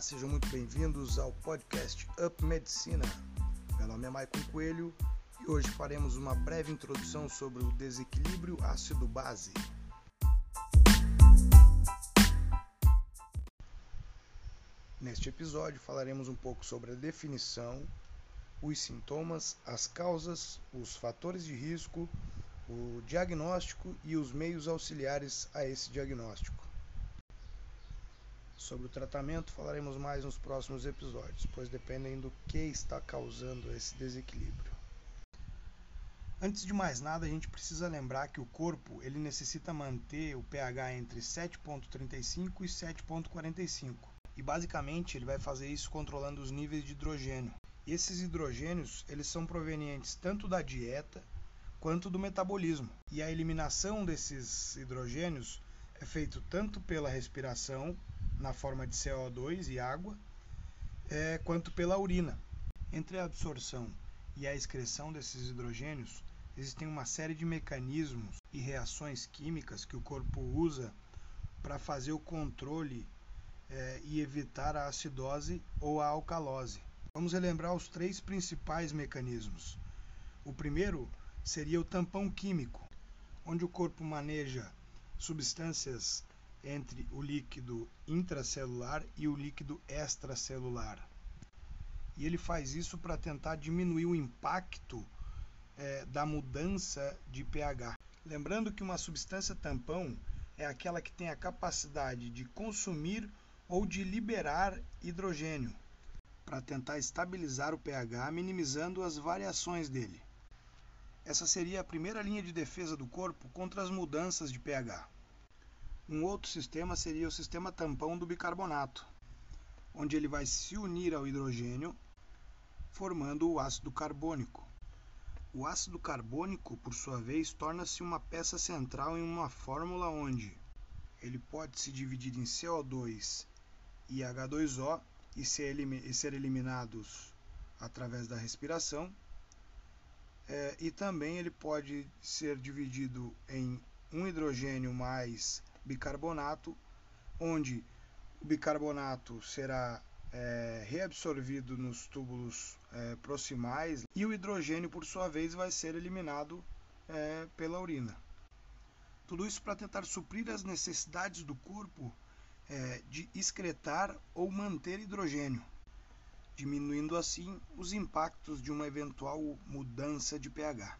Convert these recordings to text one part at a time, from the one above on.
Olá, sejam muito bem-vindos ao podcast Up Medicina. Meu nome é Maicon Coelho e hoje faremos uma breve introdução sobre o desequilíbrio ácido-base. Neste episódio falaremos um pouco sobre a definição, os sintomas, as causas, os fatores de risco, o diagnóstico e os meios auxiliares a esse diagnóstico. Sobre o tratamento falaremos mais nos próximos episódios, pois dependem do que está causando esse desequilíbrio. Antes de mais nada, a gente precisa lembrar que o corpo ele necessita manter o pH entre 7.35 e 7.45. E basicamente ele vai fazer isso controlando os níveis de hidrogênio. E esses hidrogênios, eles são provenientes tanto da dieta quanto do metabolismo. E a eliminação desses hidrogênios é feito tanto pela respiração na forma de CO2 e água, é, quanto pela urina. Entre a absorção e a excreção desses hidrogênios, existem uma série de mecanismos e reações químicas que o corpo usa para fazer o controle é, e evitar a acidose ou a alcalose. Vamos relembrar os três principais mecanismos. O primeiro seria o tampão químico, onde o corpo maneja substâncias entre o líquido intracelular e o líquido extracelular. E ele faz isso para tentar diminuir o impacto é, da mudança de pH. Lembrando que uma substância tampão é aquela que tem a capacidade de consumir ou de liberar hidrogênio, para tentar estabilizar o pH, minimizando as variações dele. Essa seria a primeira linha de defesa do corpo contra as mudanças de pH. Um outro sistema seria o sistema tampão do bicarbonato, onde ele vai se unir ao hidrogênio, formando o ácido carbônico. O ácido carbônico, por sua vez, torna-se uma peça central em uma fórmula onde ele pode se dividir em CO2 e H2O e ser, e ser eliminados através da respiração. É, e também ele pode ser dividido em um hidrogênio mais bicarbonato, onde o bicarbonato será é, reabsorvido nos túbulos é, proximais e o hidrogênio, por sua vez, vai ser eliminado é, pela urina. Tudo isso para tentar suprir as necessidades do corpo é, de excretar ou manter hidrogênio, diminuindo assim os impactos de uma eventual mudança de pH.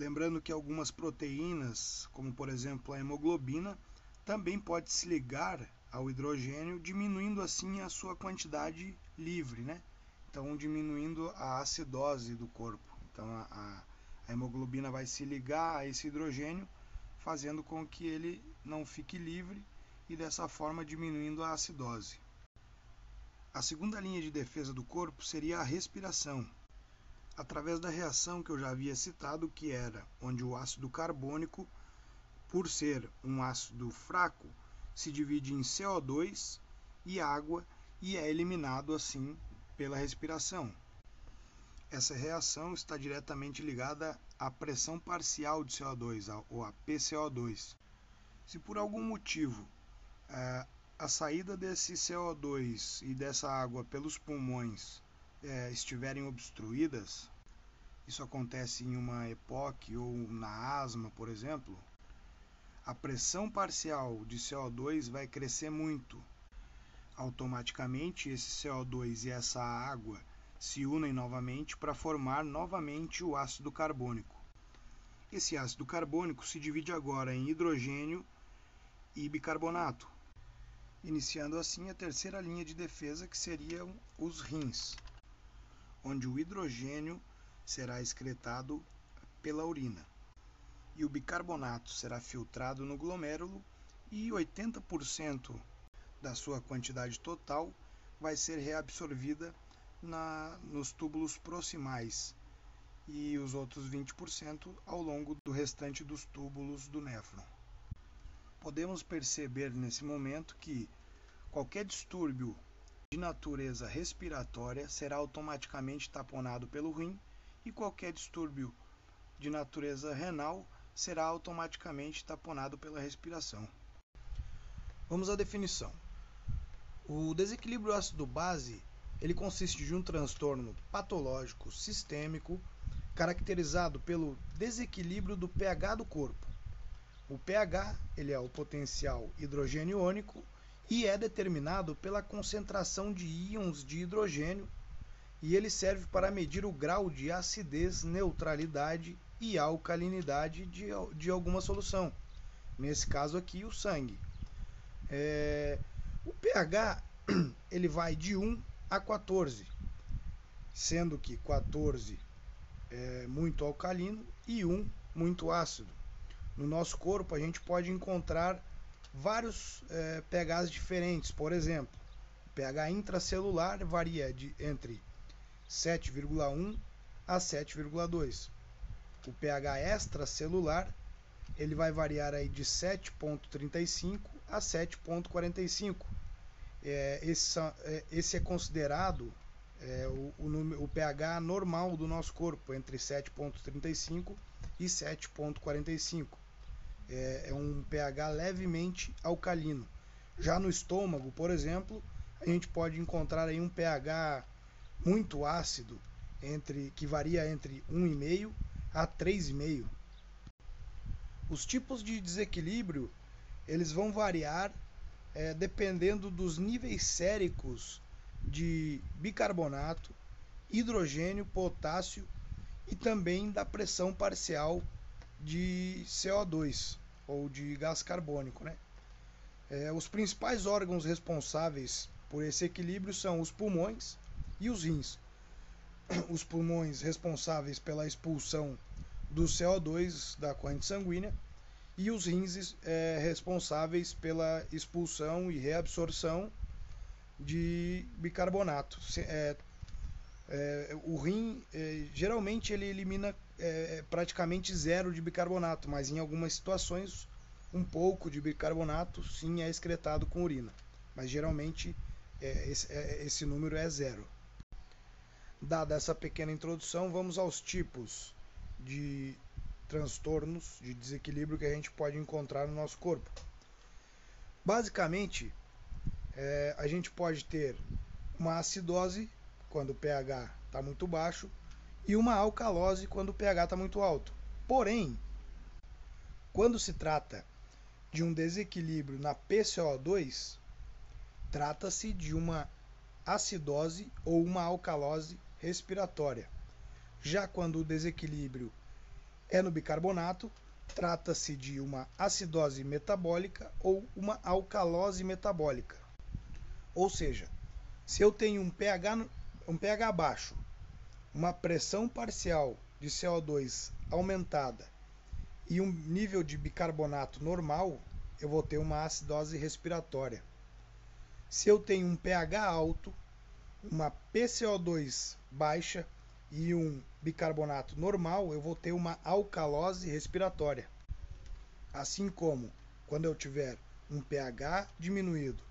Lembrando que algumas proteínas, como por exemplo a hemoglobina, também pode se ligar ao hidrogênio, diminuindo assim a sua quantidade livre, né? Então diminuindo a acidose do corpo. Então a, a hemoglobina vai se ligar a esse hidrogênio, fazendo com que ele não fique livre e dessa forma diminuindo a acidose. A segunda linha de defesa do corpo seria a respiração, através da reação que eu já havia citado, que era onde o ácido carbônico, por ser um ácido fraco, se divide em CO2 e água e é eliminado assim pela respiração. Essa reação está diretamente ligada à pressão parcial de CO2, ou a PCO2. Se por algum motivo é, a saída desse CO2 e dessa água pelos pulmões é, estiverem obstruídas, isso acontece em uma EPOC ou na asma, por exemplo, a pressão parcial de CO2 vai crescer muito. Automaticamente, esse CO2 e essa água se unem novamente para formar novamente o ácido carbônico. Esse ácido carbônico se divide agora em hidrogênio e bicarbonato, iniciando assim a terceira linha de defesa, que seriam os rins onde o hidrogênio será excretado pela urina e o bicarbonato será filtrado no glomérulo e 80% da sua quantidade total vai ser reabsorvida na, nos túbulos proximais e os outros 20% ao longo do restante dos túbulos do néfron. Podemos perceber nesse momento que qualquer distúrbio de natureza respiratória será automaticamente taponado pelo rim e qualquer distúrbio de natureza renal será automaticamente taponado pela respiração. Vamos à definição. O desequilíbrio ácido-base ele consiste de um transtorno patológico sistêmico caracterizado pelo desequilíbrio do pH do corpo. O pH ele é o potencial hidrogênio iônico e é determinado pela concentração de íons de hidrogênio e ele serve para medir o grau de acidez, neutralidade e alcalinidade de, de alguma solução. Nesse caso aqui, o sangue. É, o pH ele vai de 1 a 14, sendo que 14 é muito alcalino e 1 muito ácido. No nosso corpo a gente pode encontrar vários é, pHs diferentes, por exemplo, pH intracelular varia de, entre 7,1 a 7,2. O pH extracelular ele vai variar aí de 7,35 a 7,45. É, esse, é, esse é considerado é, o, o, o, pH normal do nosso corpo, entre 7,35 e 7,45. É, é um pH levemente alcalino. Já no estômago, por exemplo, a gente pode encontrar aí um pH muito ácido, entre que varia entre 1,5 a 3,5. Os tipos de desequilíbrio eles vão variar é, dependendo dos níveis séricos de bicarbonato, hidrogênio, potássio e também da pressão parcial de CO2 ou de gás carbônico. Né? É, os principais órgãos responsáveis por esse equilíbrio são os pulmões e os rins. Os pulmões responsáveis pela expulsão do CO2 da corrente sanguínea e os rins é, responsáveis pela expulsão e reabsorção de bicarbonato. É, é, o rim é, geralmente ele elimina é, praticamente zero de bicarbonato, mas em algumas situações um pouco de bicarbonato sim é excretado com urina, mas geralmente é, esse, esse número é zero. Dada essa pequena introdução, vamos aos tipos de transtornos de desequilíbrio que a gente pode encontrar no nosso corpo. Basicamente, é, a gente pode ter uma acidose quando o pH está muito baixo e uma alcalose quando o pH está muito alto. Porém, quando se trata de um desequilíbrio na PCO2, trata-se de uma acidose ou uma alcalose respiratória. Já quando o desequilíbrio é no bicarbonato, trata-se de uma acidose metabólica ou uma alcalose metabólica. Ou seja, se eu tenho um pH, um pH baixo, uma pressão parcial de CO2 aumentada e um nível de bicarbonato normal, eu vou ter uma acidose respiratória. Se eu tenho um pH alto, uma PCO2 baixa e um bicarbonato normal, eu vou ter uma alcalose respiratória. Assim como quando eu tiver um pH diminuído,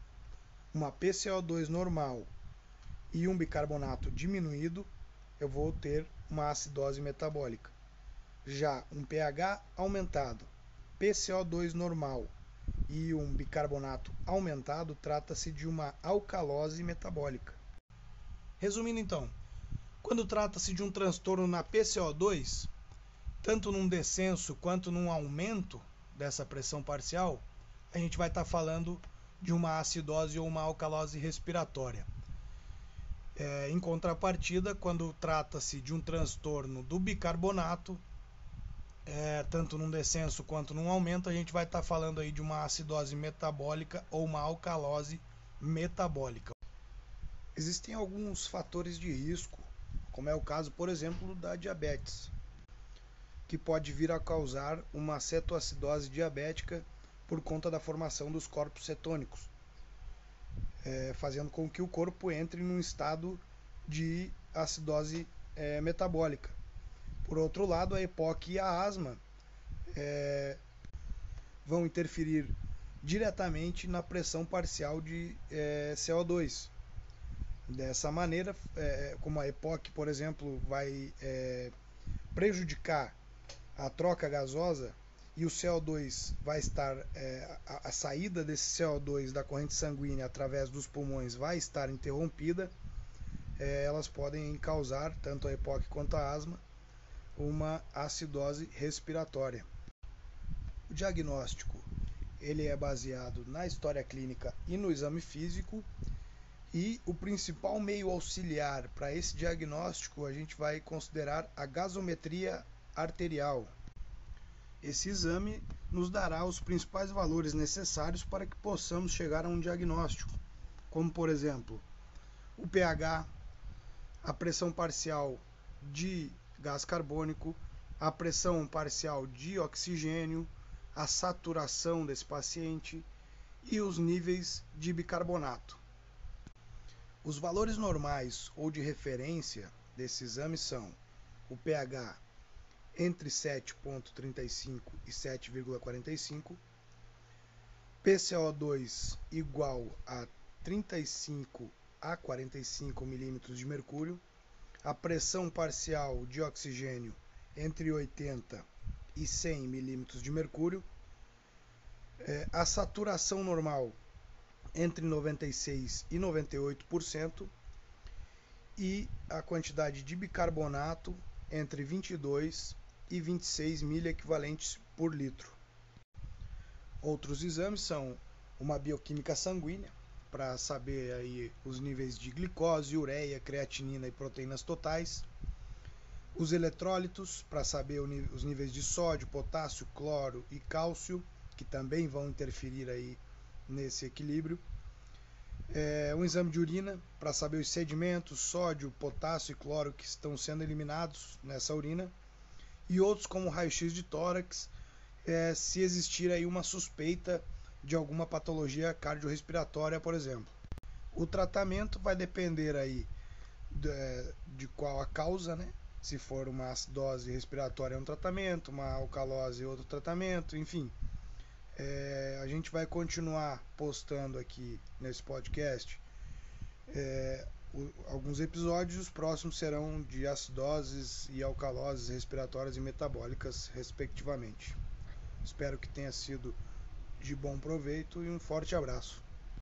uma PCO2 normal e um bicarbonato diminuído, eu vou ter uma acidose metabólica. Já um pH aumentado, PCO2 normal e um bicarbonato aumentado, trata-se de uma alcalose metabólica. Resumindo então, quando trata-se de um transtorno na PCO2, tanto num descenso quanto num aumento dessa pressão parcial, a gente vai estar tá falando de uma acidose ou uma alcalose respiratória. É, em contrapartida, quando trata-se de um transtorno do bicarbonato, é, tanto num descenso quanto num aumento, a gente vai estar tá falando aí de uma acidose metabólica ou uma alcalose metabólica. Existem alguns fatores de risco, como é o caso, por exemplo, da diabetes, que pode vir a causar uma cetoacidose diabética por conta da formação dos corpos cetônicos é, fazendo com que o corpo entre num estado de acidose é, metabólica. Por outro lado, a EPOC e a asma é, vão interferir diretamente na pressão parcial de é, CO2. Dessa maneira, é, como a EPOC, por exemplo, vai é, prejudicar a troca gasosa e o CO2 vai estar, é, a, a, saída desse CO2 da corrente sanguínea através dos pulmões vai estar interrompida, é, elas podem causar, tanto a EPOC quanto a asma, uma acidose respiratória. O diagnóstico ele é baseado na história clínica e no exame físico e o principal meio auxiliar para esse diagnóstico a gente vai considerar a gasometria arterial, esse exame nos dará os principais valores necessários para que possamos chegar a um diagnóstico, como por exemplo, o pH, a pressão parcial de gás carbônico, a pressão parcial de oxigênio, a saturação desse paciente e os níveis de bicarbonato. Os valores normais ou de referência desse exame são o pH entre 7,35 e 7,45, PCO2 igual a 35 a 45 milímetros de mercúrio, a pressão parcial de oxigênio entre 80 e 100 milímetros de mercúrio, é, a saturação normal entre 96 e 98% e a quantidade de bicarbonato entre 22 e 26 milha equivalentes por litro. Outros exames são uma bioquímica sanguínea, para saber aí os níveis de glicose, ureia, creatinina e proteínas totais. Os eletrólitos, para saber os níveis de sódio, potássio, cloro e cálcio, que também vão interferir aí nesse equilíbrio. É, um exame de urina para saber os sedimentos, sódio, potássio e cloro que estão sendo eliminados nessa urina e outros como raio-x de tórax, é, se existir aí uma suspeita de alguma patologia cardiorrespiratória, por exemplo. O tratamento vai depender aí de, de qual a causa, né? Se for uma acidose respiratória é um tratamento, uma alcalose é outro tratamento, enfim. É, a gente vai continuar postando aqui nesse podcast é, alguns episódios, os próximos serão de acidoses e alcaloses respiratórias e metabólicas, respectivamente. Espero que tenha sido de bom proveito e um forte abraço.